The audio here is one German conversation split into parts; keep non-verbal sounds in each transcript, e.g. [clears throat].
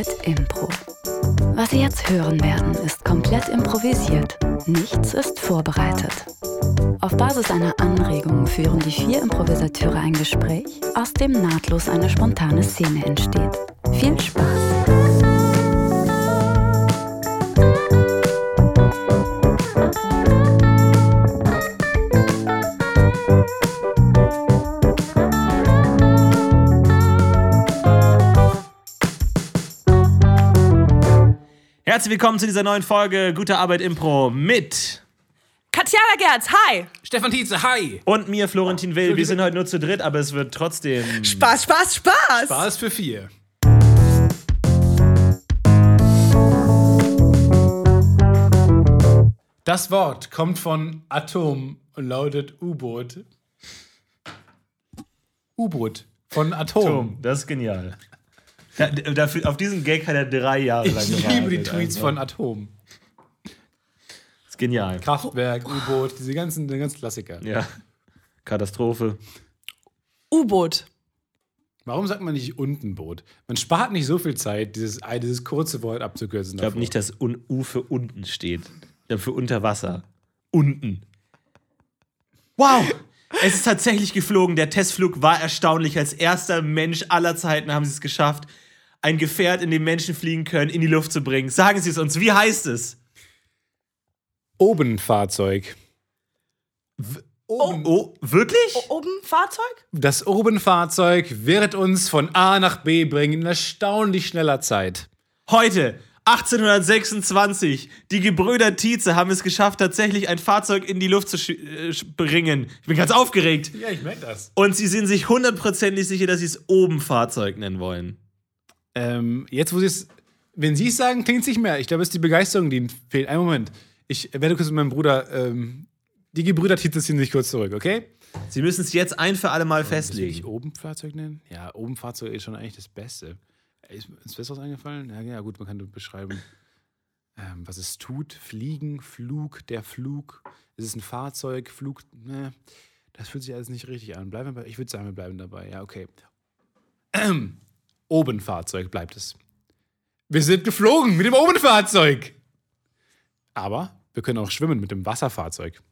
Arbeit Impro. Was Sie jetzt hören werden, ist komplett improvisiert. Nichts ist vorbereitet. Auf Basis einer Anregung führen die vier Improvisateure ein Gespräch, aus dem nahtlos eine spontane Szene entsteht. Viel Spaß! Herzlich willkommen zu dieser neuen Folge Gute Arbeit Impro mit Katjana Gerz, hi! Stefan Tietze, hi! und mir, Florentin Will. Wir sind heute nur zu dritt, aber es wird trotzdem. Spaß, Spaß, Spaß! Spaß für vier. Das Wort kommt von Atom und lautet U-Boot. U-Boot von Atom. Tom, das ist genial. Da, dafür, auf diesen Gag hat er drei Jahre lang Ich liebe die Tweets von Atom. Das ist genial. Kraftwerk, U-Boot, diese ganzen, die ganzen Klassiker. Ja. Katastrophe. U-Boot. Warum sagt man nicht Untenboot? Man spart nicht so viel Zeit, dieses, dieses kurze Wort abzukürzen. Ich glaube nicht, dass Un U für unten steht. Für unter Wasser. Unten. Wow! Es ist tatsächlich geflogen. Der Testflug war erstaunlich. Als erster Mensch aller Zeiten haben sie es geschafft, ein Gefährt, in dem Menschen fliegen können, in die Luft zu bringen. Sagen Sie es uns. Wie heißt es? Obenfahrzeug. Oh, oh wirklich? Oben Fahrzeug? Das Obenfahrzeug wird uns von A nach B bringen in erstaunlich schneller Zeit. Heute, 1826, die Gebrüder Tietze haben es geschafft, tatsächlich ein Fahrzeug in die Luft zu äh, bringen. Ich bin ganz aufgeregt. Ja, ich merke das. Und sie sind sich hundertprozentig sicher, dass sie es oben Fahrzeug nennen wollen. Ähm, jetzt, wo Sie es, wenn Sie es sagen, klingt es nicht mehr. Ich glaube, es ist die Begeisterung, die Ihnen fehlt. Einen Moment. Ich werde kurz mit meinem Bruder, ähm, die Gebrüder Tietze ziehen sich kurz zurück, okay? Sie müssen es jetzt ein für alle Mal Will ich festlegen. Obenfahrzeug nennen? Ja, Obenfahrzeug ist schon eigentlich das Beste. Ist ist besser was eingefallen? Ja, ja, gut, man kann beschreiben, ähm, was es tut. Fliegen, Flug, der Flug. Ist es ein Fahrzeug, Flug? Ne, das fühlt sich alles nicht richtig an. Bleiben wir ich würde sagen, wir bleiben dabei. Ja, okay. [clears throat] Obenfahrzeug bleibt es. Wir sind geflogen mit dem Obenfahrzeug. Aber wir können auch schwimmen mit dem Wasserfahrzeug.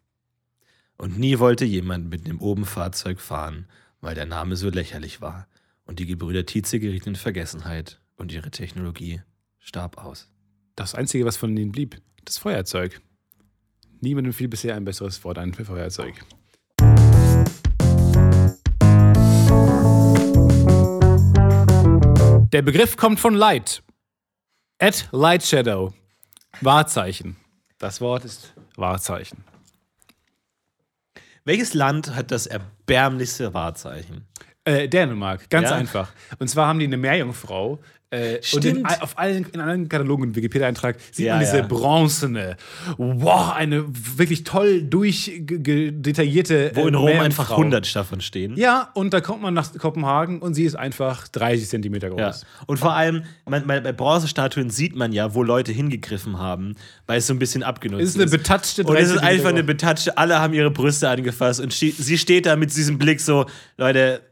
Und nie wollte jemand mit dem oben Fahrzeug fahren, weil der Name so lächerlich war. Und die Gebrüder Tietze gerieten in Vergessenheit und ihre Technologie starb aus. Das Einzige, was von ihnen blieb, das Feuerzeug. Niemandem fiel bisher ein besseres Wort ein für Feuerzeug. Der Begriff kommt von Light. At Light Shadow. Wahrzeichen. Das Wort ist Wahrzeichen. Welches Land hat das erbärmlichste Wahrzeichen? Äh, Dänemark, ganz Ja? einfach. Und zwar haben die eine Meerjungfrau. Äh, und Stimmt. in, auf allen, in allen Katalogen, Wikipedia-Eintrag, sieht Ja, man diese ja. bronzene, wow, eine wirklich toll durchdetaillierte. Wo in äh, Rom einfach Meerjungfrau. 100 davon stehen. Ja, und da kommt man nach Kopenhagen und sie ist einfach 30 Zentimeter groß. Ja. Und vor allem, man, man, bei Bronzestatuen sieht man ja, wo Leute hingegriffen haben, weil es so ein bisschen abgenutzt Es ist eine betatschte Und es ist 30 einfach eine betatschte, alle haben ihre Brüste angefasst und sie steht da mit diesem Blick so, Leute,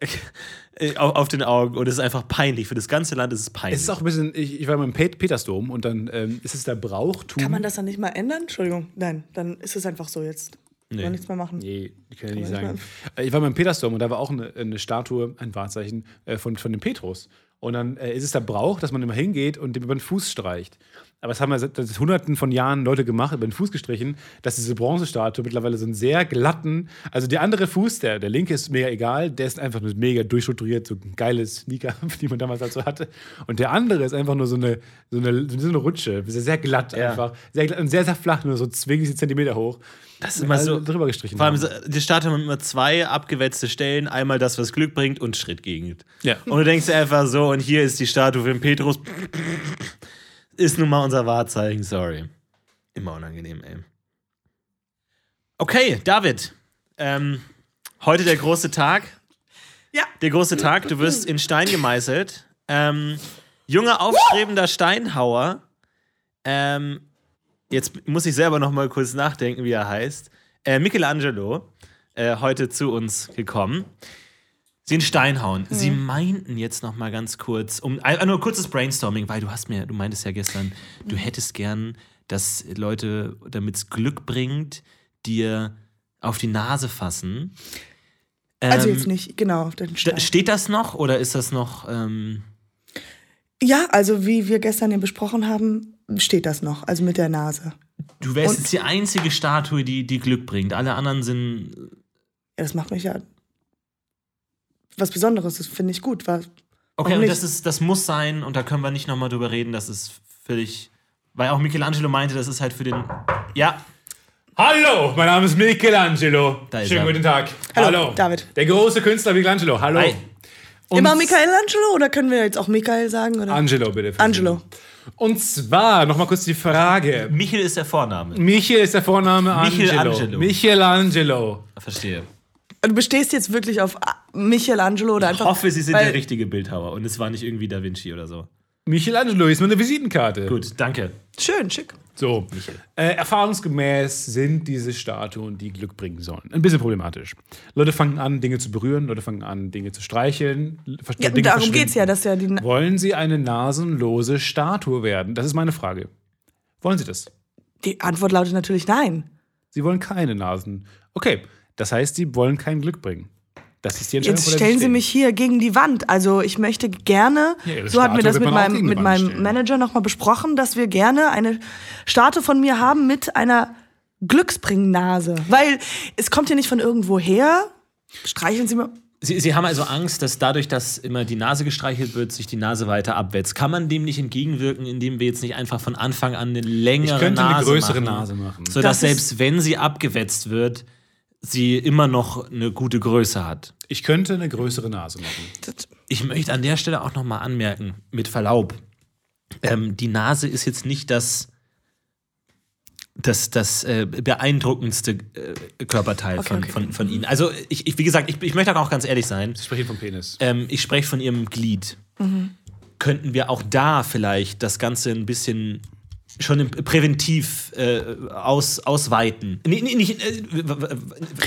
auf, auf den Augen und es ist einfach peinlich. Für das ganze Land ist es peinlich. Es ist auch ein bisschen, ich, ich war mal im Pet Petersdom und dann ähm, ist es der Brauchtum. Kann man das dann nicht mal ändern? Entschuldigung, nein, dann ist es einfach so jetzt. Nee. Kann nichts mehr machen. Nee, kann ich nicht man sagen. Äh, Ich war mal im Petersdom und da war auch eine, eine Statue, ein Wahrzeichen äh, von, von dem Petrus. Und dann äh, ist es der Brauch, dass man immer hingeht und dem über den Fuß streicht. Aber das haben ja seit seit hunderten von Jahren Leute gemacht, über den Fuß gestrichen, dass diese Bronzestatue mittlerweile so einen sehr glatten, also der andere Fuß, der, der linke ist mega egal, der ist einfach nur mega durchstrukturiert, so ein geiles Sneaker, [laughs] die man damals halt so hatte. Und der andere ist einfach nur so eine, so eine, so eine Rutsche, sehr, sehr glatt Ja. einfach. Sehr glatt und sehr, sehr flach, nur so 20 Zentimeter hoch. Das ist immer so- drüber gestrichen. Vor allem, haben. so- die Statue hat immer zwei abgewetzte Stellen. Einmal das, was Glück bringt und Schritt gegen. Ja. Und du denkst einfach so, und hier ist die Statue für den Petrus. Ist nun mal unser Wahrzeichen, sorry. Immer unangenehm, ey. Okay, David. Ähm, heute der große Tag. Ja. Der große Tag, du wirst in Stein gemeißelt. Ähm, junger, aufstrebender Steinhauer. Ähm, jetzt muss ich selber noch mal kurz nachdenken, wie er heißt. Äh, Michelangelo, äh, heute zu uns gekommen. Sie in Stein hauen. Sie Mhm. meinten jetzt noch mal ganz kurz, um nur kurzes Brainstorming, weil du hast mir, du meintest ja gestern, Mhm. du hättest gern, dass Leute, damit es Glück bringt, dir auf die Nase fassen. Also Ähm, jetzt nicht, genau, auf den Stein. Steht das noch oder ist das noch? Ähm, Ja, also wie wir gestern eben besprochen haben, steht das noch, also mit der Nase. du wärst Und- jetzt die einzige Statue, die, die Glück bringt. Alle anderen sind. Ja, das macht mich ja was Besonderes, das finde ich gut. War, Okay, und nicht? das, ist, das muss sein und da können wir nicht nochmal drüber reden. Das ist völlig. Weil auch Michelangelo meinte, das ist halt für den. Ja, Hallo, mein Name ist Michelangelo. Da ist Schönen er. guten Tag. Hallo, David. Der große Künstler Michelangelo. Hallo. Hi. Und Immer Michelangelo oder können wir jetzt auch Michael sagen? Oder? Angelo, bitte. Angelo. Und zwar, nochmal kurz die Frage. Michel ist der Vorname. Michel ist der Vorname Angelo. Michelangelo. Michelangelo. Verstehe. Du bestehst jetzt wirklich auf Michelangelo oder Ich einfach. hoffe, Sie sind weil- der richtige Bildhauer und es war nicht irgendwie Da Vinci oder so. Michelangelo ist meine Visitenkarte. Gut, danke. Schön, schick. So, äh, erfahrungsgemäß sind diese Statuen, die Glück bringen sollen. Ein bisschen problematisch. Leute fangen an, Dinge zu berühren, Leute fangen an, Dinge zu streicheln. ver- Ja, Dinge darum verschwinden. geht's ja, dass ja die. Wollen Sie eine nasenlose Statue werden? Das ist meine Frage. Wollen Sie das? Die Antwort lautet natürlich nein. Sie wollen keine Nasen. Okay, das heißt, Sie wollen kein Glück bringen. Das ist die Entscheidung. Jetzt stellen Sie mich hier gegen die Wand. Also ich möchte gerne, Ja, so hatten wir Statue das mit meinem, mit meinem stellen. Manager nochmal besprochen, dass wir gerne eine Statue von mir haben mit einer Glücksbringnase. Weil es kommt ja nicht von irgendwo her. Streicheln Sie mal. Sie, Sie haben also Angst, dass dadurch, dass immer die Nase gestreichelt wird, sich die Nase weiter abwetzt. Kann man dem nicht entgegenwirken, indem wir jetzt nicht einfach von Anfang an eine längere Ich könnte eine Nase größere machen, Nase machen. Sodass Das selbst wenn sie abgewetzt wird, sie immer noch eine gute Größe hat. Ich könnte eine größere Nase machen. Ich möchte an der Stelle auch noch mal anmerken, mit Verlaub, ähm, die Nase ist jetzt nicht das, das, das äh, beeindruckendste äh, Körperteil Okay, von, okay. Von, von Ihnen. Also, ich, ich, wie gesagt, ich, ich möchte auch ganz ehrlich sein. Ich spreche vom Penis. Ähm, ich spreche von Ihrem Glied. Mhm. Könnten wir auch da vielleicht das Ganze ein bisschen schon im, präventiv äh, aus, ausweiten? Nee, nee, nicht, äh,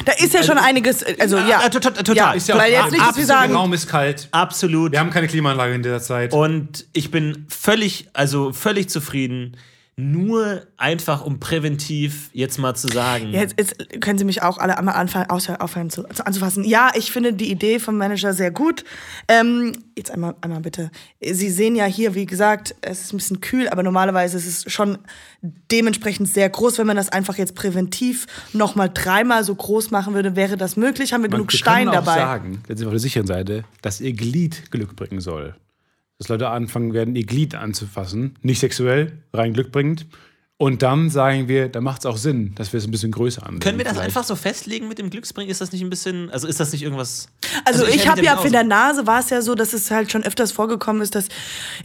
Da ist ja schon einiges. Also ja. äh, total, total. Ja, Ist ja weil jetzt nicht, wir sagen. Der Raum ist kalt. Absolut. Wir haben keine Klimaanlage in dieser Zeit. Und ich bin völlig, also völlig zufrieden, nur einfach um präventiv jetzt mal zu sagen. Jetzt, jetzt können Sie mich auch alle einmal anfangen, aufhören zu, zu, anzufassen. Ja, ich finde die Idee vom Manager sehr gut. Ähm, jetzt einmal, einmal bitte. Sie sehen ja hier, wie gesagt, es ist ein bisschen kühl, aber normalerweise ist es schon dementsprechend sehr groß. Wenn man das einfach jetzt präventiv nochmal dreimal so groß machen würde, wäre das möglich. Haben wir Man genug wir Stein können auch dabei? sagen, jetzt sind wir auf der sicheren Seite, dass ihr Glied Glück bringen soll. Dass Leute anfangen werden, ihr Glied anzufassen. Nicht sexuell, rein glückbringend. Und dann sagen wir, da macht es auch Sinn, dass wir es ein bisschen größer ansehen. Können wir das vielleicht. einfach so festlegen mit dem Glücksbringen? Ist das nicht ein bisschen, also ist das nicht irgendwas? Also, ich hätte habe ja für der Nase war es ja so, dass es halt schon öfters vorgekommen ist, dass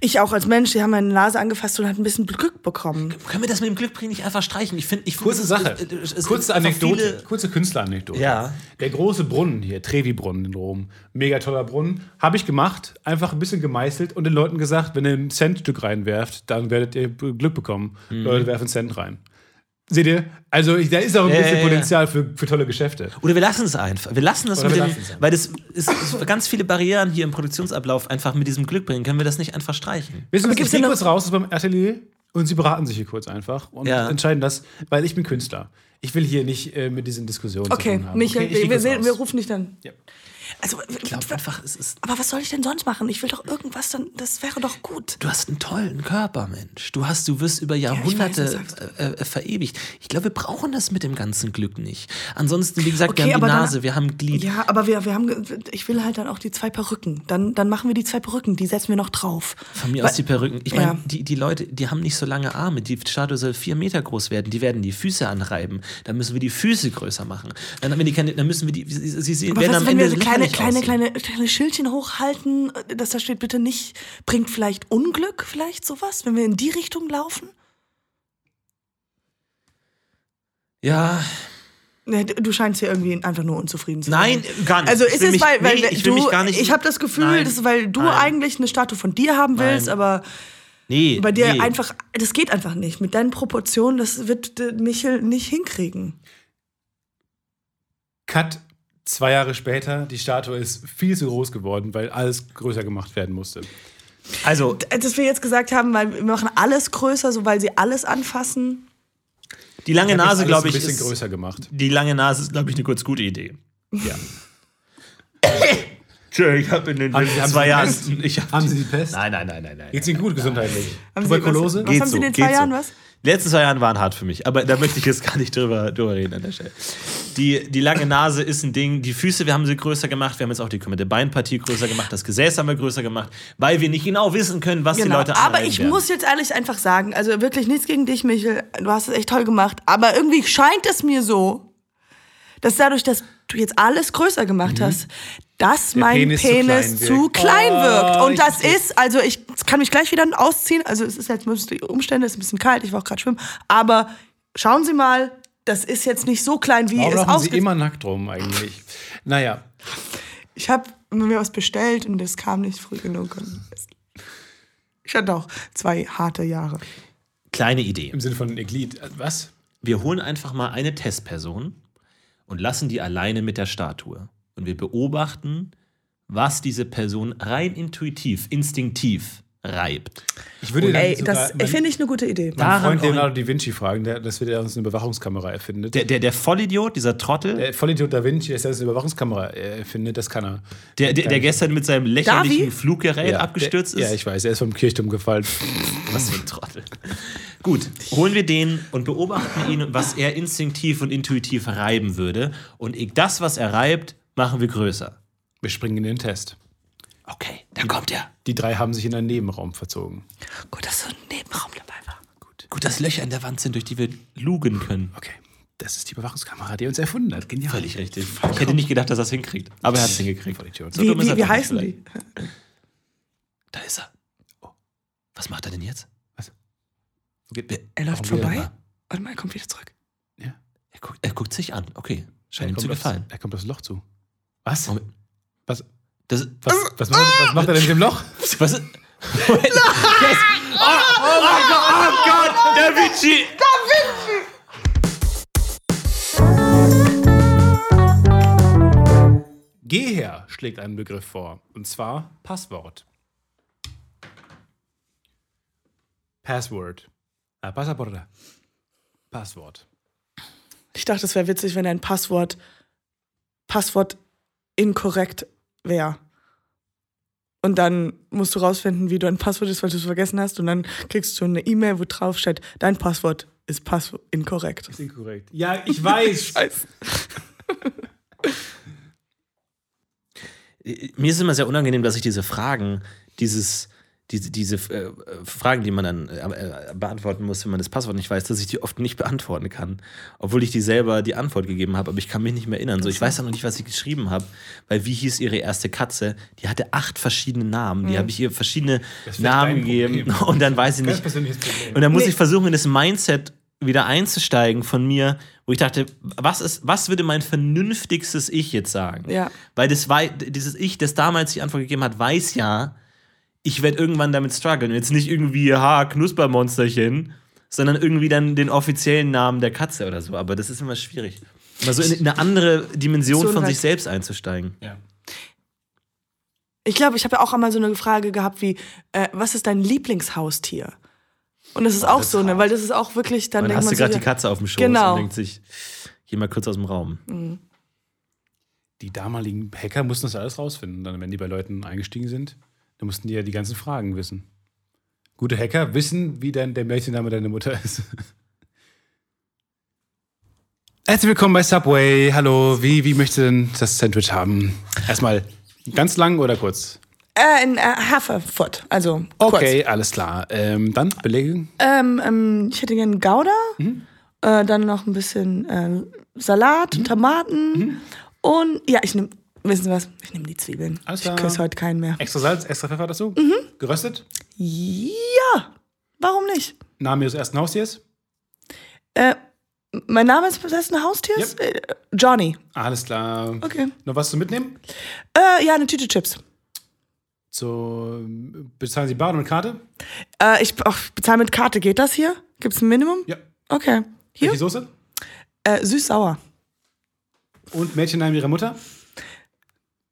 ich auch als Mensch, die haben meine Nase angefasst und hat ein bisschen Glück bekommen. Können wir das mit dem Glücksbringen nicht einfach streichen? Ich finde, ich find, Kurze Sache, es- es- es- kurze Anekdote, kurze Künstleranekdote. Ja. Der große Brunnen hier, Trevi-Brunnen in Rom, mega toller Brunnen, habe ich gemacht, einfach ein bisschen gemeißelt und den Leuten gesagt, wenn ihr ein Centstück reinwerft, dann werdet ihr Glück bekommen. Mhm. Leute werfen einen Cent rein. Seht ihr? Also ich, da ist auch ein Ja, bisschen ja, ja. Potenzial für, für tolle Geschäfte. Oder wir lassen es einfach. Wir lassen das Oder mit wir dem, weil das ist, ist ganz viele Barrieren hier im Produktionsablauf einfach mit diesem Glück bringen. Können wir das nicht einfach streichen? Wissen Sie, was, gibt's ich gehe denn kurz raus aus meinem Atelier und Sie beraten sich hier kurz einfach und entscheiden das, weil ich bin Künstler. Ich will hier nicht äh, mit diesen Diskussionen zu Okay, tun haben. Michael, ich geh wir, sehen, wir rufen dich dann. Ja. Also, Ich glaube einfach, es ist. aber was soll ich denn sonst machen? Ich will doch irgendwas, dann, das wäre doch gut. Du hast einen tollen Körper, Mensch. Du hast, du wirst über ich weiß, Jahrhunderte das sagst du. äh, äh, verewigt. Ich glaube, wir brauchen das mit dem ganzen Glück nicht. Ansonsten, wie gesagt, Okay, wir haben die dann- Nase, wir haben Glied. Ja, aber wir, wir haben, ich will halt dann auch die zwei Perücken. Dann, dann machen wir die zwei Perücken, die setzen wir noch drauf. Von mir Weil- aus die Perücken. Ich meine, Ja. die, die Leute, die haben nicht so lange Arme. Die Statue soll vier Meter groß werden. Die werden die Füße anreiben. Dann müssen wir die Füße größer machen. Dann, haben wir die, keine- dann müssen wir die. Sie, sie werden am wenn Ende wir so kleine, kleine, kleine, kleine Schildchen hochhalten, dass da steht bitte nicht, bringt vielleicht Unglück, vielleicht sowas, wenn wir in die Richtung laufen? Ja, Nee, du scheinst hier irgendwie einfach nur unzufrieden zu nein, sein. gar nicht. Also ist es, mich- weil, weil nee, ich du, ich habe das Gefühl, Nein. das ist, weil du Nein. eigentlich eine Statue von dir haben willst, Nein. aber nee, bei dir nee. einfach, das geht einfach nicht. Mit deinen Proportionen, das wird Michel nicht hinkriegen. Cut. Zwei Jahre später, die Statue ist viel zu groß geworden, weil alles größer gemacht werden musste. Also, Dass wir jetzt gesagt haben, weil wir machen alles größer, so weil sie alles anfassen. die lange Nase, glaube ich, ein bisschen ist, größer gemacht. die lange Nase ist, glaube ich, eine kurz gute Idee. Ja. [laughs] Tschö, ich habe in den Haben Sie- haben zwei Jahren. Pest? Ich hab, Haben Sie die Pest? nein, nein, nein, nein, nein. Geht's Ihnen gut gesundheitlich? Haben Sie- Tuberkulose? Was, was Geht haben Sie in so, den zwei Jahren so. was? Die letzten zwei Jahre waren hart für mich, aber da möchte ich jetzt gar nicht drüber, drüber reden an der Stelle. Die, die lange Nase ist ein Ding. Die Füße, wir haben sie größer gemacht. Wir haben jetzt auch die komplette Beinpartie größer gemacht. Das Gesäß haben wir größer gemacht, weil wir nicht genau wissen können, was die Genau. Leute Aber ich werden. muss jetzt ehrlich einfach sagen, also wirklich nichts gegen dich, Michel. Du hast es echt toll gemacht. Aber irgendwie scheint es mir so, dass dadurch, dass du jetzt alles größer gemacht hast, dass mein Penis Penis, zu zu klein klein, wirkt. wirkt. Oh, Und das ist, also ich kann mich gleich wieder ausziehen. Also es ist jetzt ein die Umstände, es ist ein bisschen kalt, ich war auch gerade schwimmen. Aber schauen Sie mal, das ist jetzt nicht so klein, wie Warum es laufen Sie immer nackt rum eigentlich? Naja, Ich habe mir was bestellt und das kam nicht früh genug. Und Ich hatte auch zwei harte Jahre. Kleine Idee. im Sinne von Glied. Was? Wir holen einfach mal eine Testperson und lassen die alleine mit der Statue. Und wir beobachten, was diese Person rein intuitiv, instinktiv reibt. Ich würde Ey, das finde ich eine gute Idee. Daran Freund Leonardo da Vinci fragen, der, dass wir der uns eine Überwachungskamera erfindet. Der, der, der Vollidiot, dieser Trottel, Der Vollidiot da Vinci, dass er uns eine Überwachungskamera erfindet, das kann er. der, der, der gestern mit seinem lächerlichen Davi? Fluggerät Ja, abgestürzt der, ist. Ja, ich weiß, er ist vom Kirchturm gefallen. Was für ein Trottel. Gut, holen wir den und beobachten ihn, was er instinktiv und intuitiv reiben würde. Und das, was er reibt, machen wir größer. Wir springen in den Test. Okay, da kommt er. Die drei haben sich in einen Nebenraum verzogen. Gut, dass so ein Nebenraum dabei war. Gut. Gut, dass Löcher in der Wand sind, durch die wir lugen können. Okay. Das ist die Überwachungskamera, die uns erfunden hat. Genial. Völlig richtig. Ich hätte nicht gedacht, dass er es hinkriegt. Aber er hat es hingekriegt. So Wie, wie, er wie heißen die? Da ist er. Oh. Was macht er denn jetzt? Was? Er läuft vorbei. Warte mal, er kommt wieder zurück. Ja. er, guckt, er guckt sich an. Okay. Scheint ihm zu aufs- gefallen. Er kommt aufs Loch zu. Was? Moment. Was, Das, was, was, macht, was macht er denn mit dem Loch? [laughs] was ist. Moment. Das, oh, oh, mein Gott, oh Gott, Da Vinci! Geh her schlägt einen Begriff vor. Und zwar Passwort. Password. Ah, Passaporte. Passwort. Ich dachte, es wäre witzig, wenn ein Passwort Passwort inkorrekt wäre. Und dann musst du rausfinden, wie du ein Passwort ist, weil du es vergessen hast. Und dann kriegst du eine E-Mail, wo drauf steht, dein Passwort ist Passwort inkorrekt. Ist inkorrekt. Ja, ich weiß. [laughs] Scheiße. [laughs] Mir ist immer sehr unangenehm, dass ich diese Fragen, dieses, diese, diese äh, Fragen, die man dann äh, äh, beantworten muss, wenn man das Passwort nicht weiß, dass ich die oft nicht beantworten kann. Obwohl ich die selber die Antwort gegeben habe, aber ich kann mich nicht mehr erinnern. So, ich weiß auch noch nicht, was ich geschrieben habe, weil wie hieß ihre erste Katze? Die hatte acht verschiedene Namen. Die habe ich ihr verschiedene Namen gegeben. [laughs] Und dann weiß ich nicht. Und dann muss Nee. ich versuchen, in das Mindset wieder einzusteigen von mir, wo ich dachte, was ist, was würde mein vernünftigstes Ich jetzt sagen? Ja. Weil das dieses Ich, das damals die Antwort gegeben hat, weiß ja, ich werde irgendwann damit strugglen. Jetzt nicht irgendwie, ha, Knuspermonsterchen, sondern irgendwie dann den offiziellen Namen der Katze oder so. Aber das ist immer schwierig. Mal so in eine andere Dimension So von sich selbst einzusteigen. Ja. Ich glaube, ich habe ja auch einmal so eine Frage gehabt wie, äh, was ist dein Lieblingshaustier? Und das ist auch das ist so, ne? Weil das ist auch wirklich, dann Dann denkt hast man du so, gerade ja, die Katze auf dem Schoß Genau. und denkt sich, geh mal kurz aus dem Raum. Die damaligen Hacker mussten das alles rausfinden. Dann, wenn die bei Leuten eingestiegen sind, dann mussten die ja die ganzen Fragen wissen. Gute Hacker wissen, wie dein, der Mädchenname deiner Mutter ist. [laughs] Herzlich willkommen bei Subway. Hallo, wie, wie möchtest du denn das Sandwich haben? Erstmal ganz lang oder kurz? äh, in äh, foot, also Okay, alles klar. Ähm, dann Belege. kurz. Ähm, ähm, ich hätte gerne Gouda, Mhm. äh, dann noch ein bisschen äh, Salat, Mhm. Tomaten und ja, ich nehme, wissen Sie was? Ich nehme die Zwiebeln. Alles ich klar. küsse heute keinen mehr. Extra Salz, extra Pfeffer dazu? Geröstet? Ja, warum nicht? Name Ihres ersten Haustiers? Äh, mein Name ist besessen Haustiers? Äh, Johnny. Alles klar. Okay. Noch was zu mitnehmen? Äh, ja, eine Tüte Chips. So, bezahlen Sie bar und Karte? Äh, ich ach, bezahle mit Karte. Geht das hier? Gibt es ein Minimum? Ja. Okay. Hier? Welche Soße? Äh, süß-sauer. Und Mädchennamen ihrer Mutter?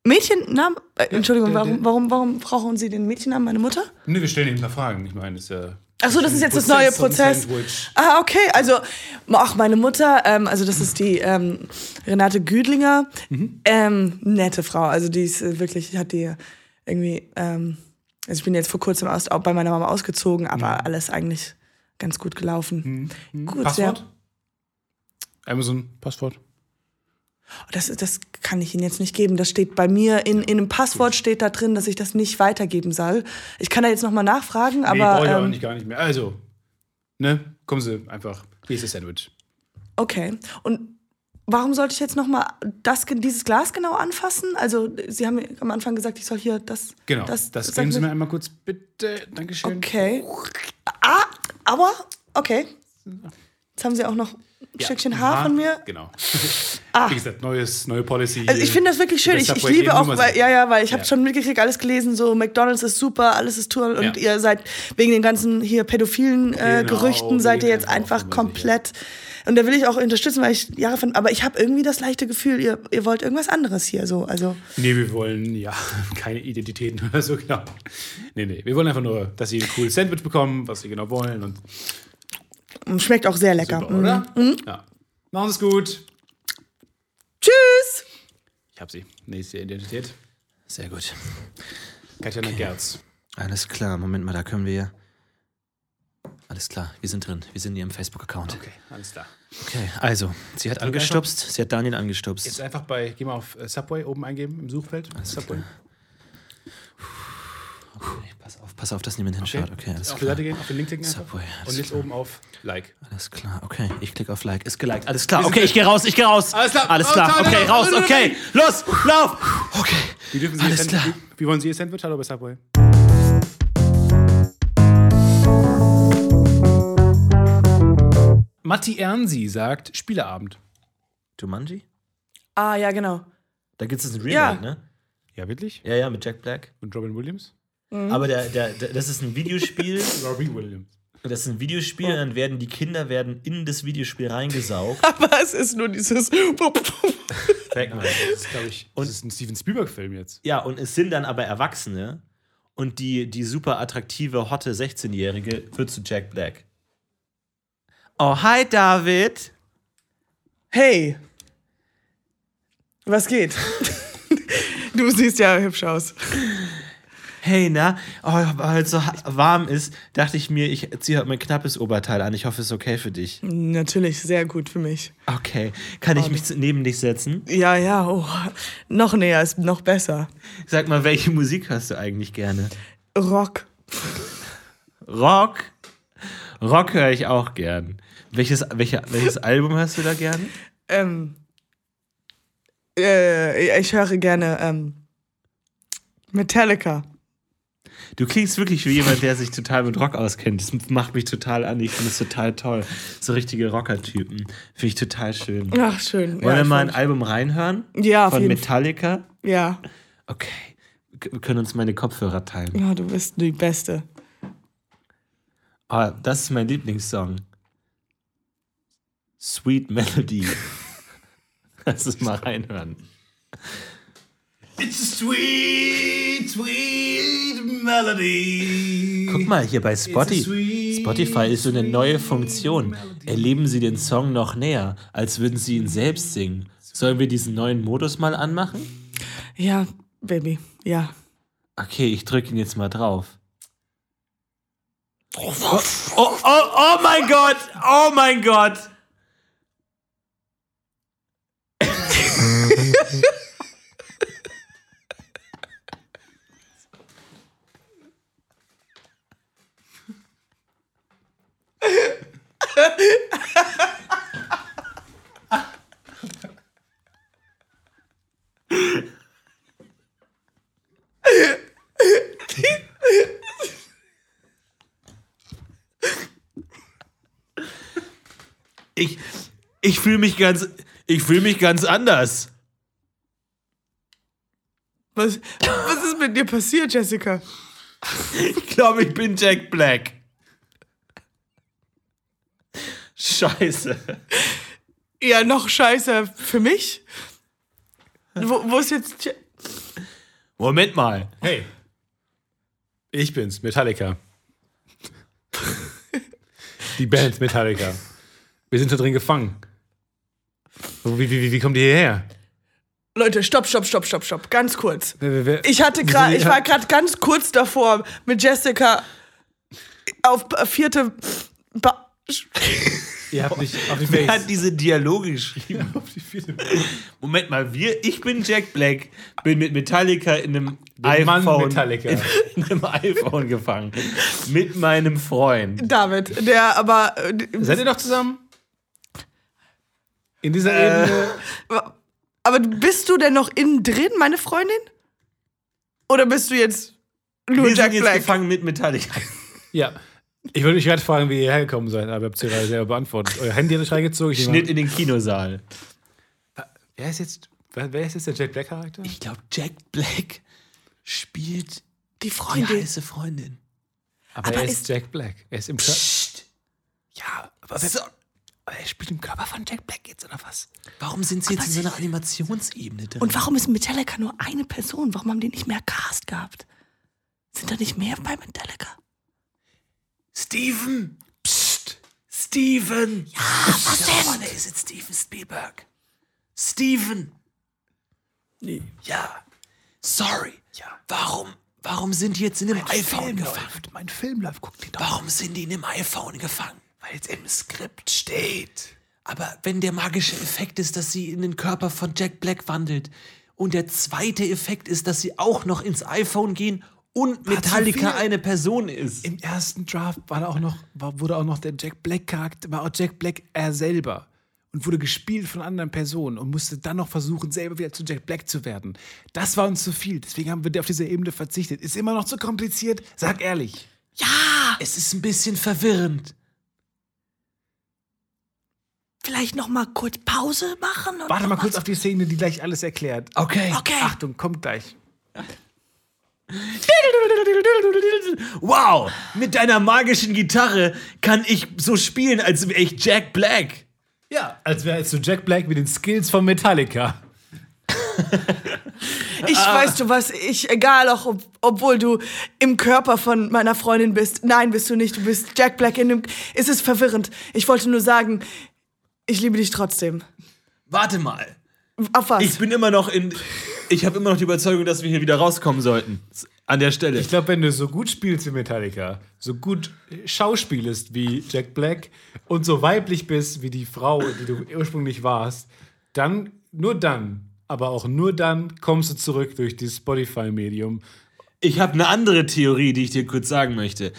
Mädchennamen? Äh, Entschuldigung, warum, warum, warum brauchen Sie den Mädchennamen meiner Mutter? Ne, wir stellen ihm da Fragen. Ich meine, das ist ja. Ach so, das ist jetzt das neue Prozess. Ah, okay. Also, ach, meine Mutter, ähm, also das ist die ähm, Renate Güdlinger. Ähm, nette Frau. Also die ist äh, wirklich, hat die irgendwie, ähm, also ich bin jetzt vor kurzem aus, auch bei meiner Mama ausgezogen, aber alles eigentlich ganz gut gelaufen. Gut, Passwort? sehr. Amazon, Passwort. Das, das kann ich Ihnen jetzt nicht geben. Das steht bei mir in, in einem Passwort steht da drin, dass ich das nicht weitergeben soll. Ich kann da jetzt nochmal nachfragen, nee, aber brauche ich auch ähm, nicht, gar nicht mehr. Also, ne, kommen Sie einfach. Hier ist das Sandwich. okay. Und warum sollte ich jetzt nochmal das, dieses Glas genau anfassen? Also Sie haben am Anfang gesagt, ich soll hier das. Genau. Das, das, geben Sie mir- mir einmal kurz, bitte. Dankeschön. Okay. Ah, aber okay. Jetzt haben Sie auch noch ein Ja. Stückchen Haar von mir. Genau. Ah. Wie gesagt, neues, neue Policy. Also ich finde das wirklich schön. Ich, ich liebe auch, weil, ja, ja, weil ich habe Ja. schon mitgekriegt, alles gelesen, so McDonalds ist super, alles ist toll und Ja. ihr seid wegen den ganzen hier pädophilen äh, Genau, Gerüchten seid ihr jetzt einfach komplett. Und da will ich auch unterstützen, weil ich Jahre von, aber ich habe irgendwie das leichte Gefühl, ihr, ihr wollt irgendwas anderes hier so. Also Nee, wir wollen ja [laughs] keine Identitäten oder so, genau. Nee, nee, wir wollen einfach nur, dass sie ein cooles Sandwich bekommen, was sie genau wollen und schmeckt auch sehr lecker. super, Mm. oder? Ja. Machen Sie es gut. Tschüss! Ich habe sie. Nächste Identität. Sehr gut. Katjana Gerz. Alles klar, Moment mal, da können wir. Alles klar, wir sind drin. Wir sind in ihrem Facebook-Account. Okay, alles klar. Okay, also, sie hat angestupst, sie hat Daniel angestupst. Jetzt einfach bei, geh mal auf äh, Subway oben eingeben im Suchfeld. Subway. Okay, pass auf, pass auf, dass niemand hinschaut. Okay, alles auf die klar. Seite gehen, auf den Link klicken. Subway, Und jetzt klar. oben auf Like. Alles klar, okay. Ich klicke auf Like. Ist geliked. Alles klar. Okay, ich gehe raus, ich gehe raus. Alles klar. Alles klar. Okay, ciao, raus. Okay, los, lauf. Okay. Wie dürfen Sie Alles klar. Wie, wie wollen Sie Ihr Sandwich? Hallo bei Subway. Matti Ernsi sagt Spieleabend. Jumanji? Ah, ja, genau. Da gibt es ein Remake, Ja. ne? Ja, wirklich? Ja, ja, mit Jack Black. Und Robin Williams? Aber der, der, der, das ist ein Videospiel. [laughs] Robin Williams. Das ist ein Videospiel, und dann werden die Kinder werden in das Videospiel reingesaugt. [laughs] Aber es ist nur dieses. [laughs] Pac-Man. Das ist, glaube ich, das ist ein Steven Spielberg-Film jetzt. Ja, und es sind dann aber Erwachsene und die, die super attraktive, hotte 16-Jährige wird zu Jack Black. Oh, hi David. Hey! Was geht? du siehst ja hübsch aus. Hey, na? Oh, weil es so warm ist, dachte ich mir, ich ziehe heute mein knappes Oberteil an. Ich hoffe, es ist okay für dich. Natürlich, sehr gut für mich. Okay. Kann ich mich zu- neben dich setzen? Ja, ja, oh, noch näher ist noch besser. Sag mal, welche Musik hörst du eigentlich gerne? Rock. Rock? Rock höre ich auch gern. Welches, welche, welches Album hörst du da gern? Ähm, äh, ich höre gerne ähm, Metallica. Du klingst wirklich wie jemand, der sich total mit Rock auskennt. Das macht mich total an. Ich finde es total toll. So richtige Rocker-Typen. Finde ich total schön. Ach, schön. Wollen ja, wir mal ein Album reinhören? Ja, Von Metallica? Ja. Okay. Wir können uns meine Kopfhörer teilen. ja, du bist die Beste. Oh, das ist mein Lieblingssong. Sweet Melody. [laughs] Lass uns mal reinhören. It's a sweet, sweet melody. Guck mal, hier bei Spotify. Spotify ist so eine neue Funktion. Erleben Sie den Song noch näher, als würden Sie ihn selbst singen. Sollen wir diesen neuen Modus mal anmachen? Ja, Baby. Ja. Okay, ich drücke ihn jetzt mal drauf. Oh, oh, oh, oh mein Gott! Oh mein Gott! [laughs] Ich, ich fühle mich ganz, ich fühle mich ganz anders. Was, was ist mit dir passiert, Jessica? Ich glaube, ich bin Jack Black. Scheiße. Ja, noch scheiße für mich. Wo, wo ist jetzt. Moment mal. Hey. Ich bin's, Metallica. Die Band Metallica. Wir sind da drin gefangen. Wie, wie, wie, wie kommt ihr hierher? Leute, stopp, stopp, stopp, stopp, stopp. Ganz kurz. Wer- wer- wer- Ich hatte gerade, ich war gerade ganz kurz davor, mit Jessica auf vierte. Ba Ihr habt nicht auf die Wer hat diese Dialoge geschrieben? Auf die vierte Moment mal, wir, ich bin Jack Black, bin mit Metallica in einem Mann iPhone, Metallica. In, [laughs] in einem iPhone gefangen. Mit meinem Freund. David, der aber. äh, Seid ihr noch zusammen? In dieser Äh. Ebene. Aber bist du denn noch innen drin, meine Freundin? Oder bist du jetzt nur Wir Jack sind jetzt Black? gefangen mit Metallica. Ja. Ich wollte mich gerade fragen, wie ihr hergekommen seid, aber ihr habt es gerade selber beantwortet. Euer Handy hat euch reingezogen. Ich Schnitt in den Kinosaal. Wer ist jetzt, wer, wer ist jetzt der Jack Black Charakter? Ich glaube, Jack Black spielt Die die Freundin. heiße Freundin. Aber, aber er ist, ist- Jack Black. Er ist im Körper. Psst. Ja, aber, So, aber er spielt im Körper von Jack Black jetzt, oder was? warum sind sie jetzt in so einer Animationsebene drin? Und warum ist Metallica nur eine Person? Warum haben die nicht mehr Cast gehabt? Sind da nicht mehr bei Metallica? Steven! Psst! Steven! Ja, was denn? Mann, ist jetzt Steven Spielberg. Steven! Ja. Sorry. Ja. Warum, warum sind die jetzt in einem iPhone gefangen? läuft. Mein Film läuft. Guck den doch. Warum sind die in einem iPhone gefangen? Weil es im Skript steht. Aber wenn der magische Effekt ist, dass sie in den Körper von Jack Black wandelt und der zweite Effekt ist, dass sie auch noch ins iPhone gehen und Metallica eine Person ist. Im ersten Draft war da auch noch, war, wurde auch noch der Jack Black Charakter, war auch Jack Black er selber und wurde gespielt von anderen Personen und musste dann noch versuchen, selber wieder zu Jack Black zu werden. Das war uns zu viel, deswegen haben wir auf diese Ebene verzichtet. Ist immer noch zu kompliziert, sag ehrlich. Ja, Es ist ein bisschen verwirrend. vielleicht noch mal kurz Pause machen? Und Warte mal kurz auf die Szene, die gleich alles erklärt. Okay. Okay. Achtung, kommt gleich. Wow, mit deiner magischen Gitarre kann ich so spielen, als wäre ich Jack Black. Ja, als wäre jetzt so Jack Black mit den Skills von Metallica. Ich weißt du was, ich, egal auch, ob, obwohl du im Körper von meiner Freundin bist. Nein, bist du nicht. Du bist Jack Black in dem. Es ist verwirrend. Ich wollte nur sagen, ich liebe dich trotzdem. Warte mal. Auf was? Ich bin immer noch in. Ich habe immer noch die Überzeugung, dass wir hier wieder rauskommen sollten. An der Stelle. Ich glaube, wenn du so gut spielst wie Metallica, so gut schauspielest wie Jack Black und so weiblich bist wie die Frau, die du ursprünglich warst, dann, nur dann, aber auch nur dann kommst du zurück durch dieses Spotify-Medium. Ich habe eine andere Theorie, die ich dir kurz sagen möchte.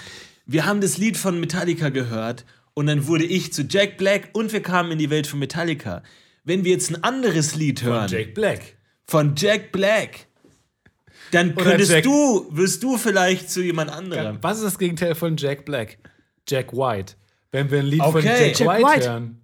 Wir haben das Lied von Metallica gehört und dann wurde ich zu Jack Black und wir kamen in die Welt von Metallica. Wenn wir jetzt ein anderes Lied hören Jack Black. Von Jack Black, dann könntest Jack- du, wirst du vielleicht zu jemand anderem. Was ist das Gegenteil von Jack Black? Jack White. Wenn wir ein Lied von Okay. Jack, Jack White, White. hören.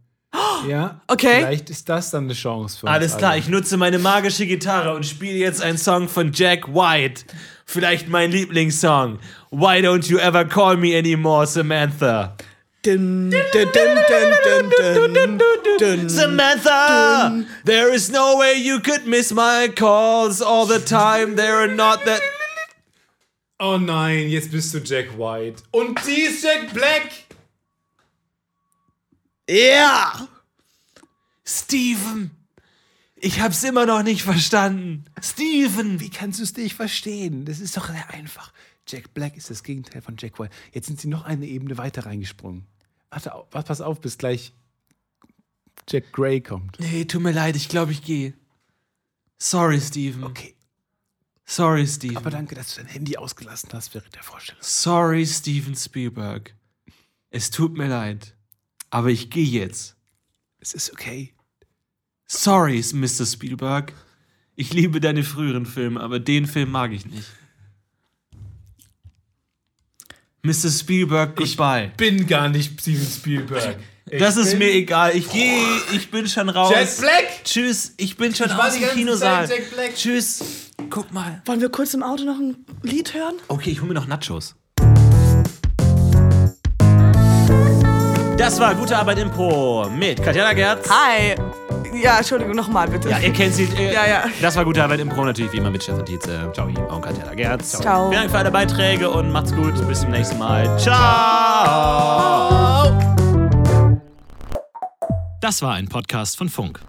Ja, Okay. vielleicht ist das dann eine Chance für uns Alles klar, alle. ich nutze meine magische Gitarre und spiele jetzt einen Song von Jack White. Vielleicht mein Lieblingssong. Why don't you ever call me anymore, Samantha? Dun, dun, dun. Samantha, there is no way you could miss my calls all the time. There are not that. Oh nein, jetzt bist du Jack White. Und sie ist Jack Black. Ja! Steven, ich hab's immer noch nicht verstanden. Steven, Wie kannst du es nicht verstehen? Das ist doch sehr einfach. Jack Black ist das Gegenteil von Jack White. Jetzt sind sie noch eine Ebene weiter reingesprungen. Warte, warte, pass auf, bis gleich Jack Gray kommt. Nee, tut mir leid, ich glaube, ich gehe. Sorry, Steven. Okay, Sorry, Steven. aber danke, dass du dein Handy ausgelassen hast während der Vorstellung. Sorry, Steven Spielberg. Es tut mir leid. Aber ich gehe jetzt. Es ist okay. Sorry, Mr. Spielberg. Ich liebe deine früheren Filme, aber den Film mag ich nicht. Mr. Spielberg, goodbye. Bin gar nicht Steven Spielberg. das ist mir egal. Ich gehe, ich bin schon raus. Jack Black! Tschüss, ich bin schon Ich aus dem Kinosaal. Zeit Jack Black. Tschüss. Guck mal. Wollen wir kurz im Auto noch ein Lied hören? Okay, ich hole mir noch Nachos. Das war gute Arbeit Impro mit Katjana Gerz. Hi! Ja, Entschuldigung, nochmal bitte. Ja, ihr kennt sie. Äh, Ja, ja. Das war gute Arbeit Impro natürlich wie immer mit Stefan Tietze. Ciao. Und Katja Gerz. Ciao. Vielen Dank für alle Beiträge und macht's gut. Bis zum nächsten Mal. Ciao. Das war ein Podcast von Funk.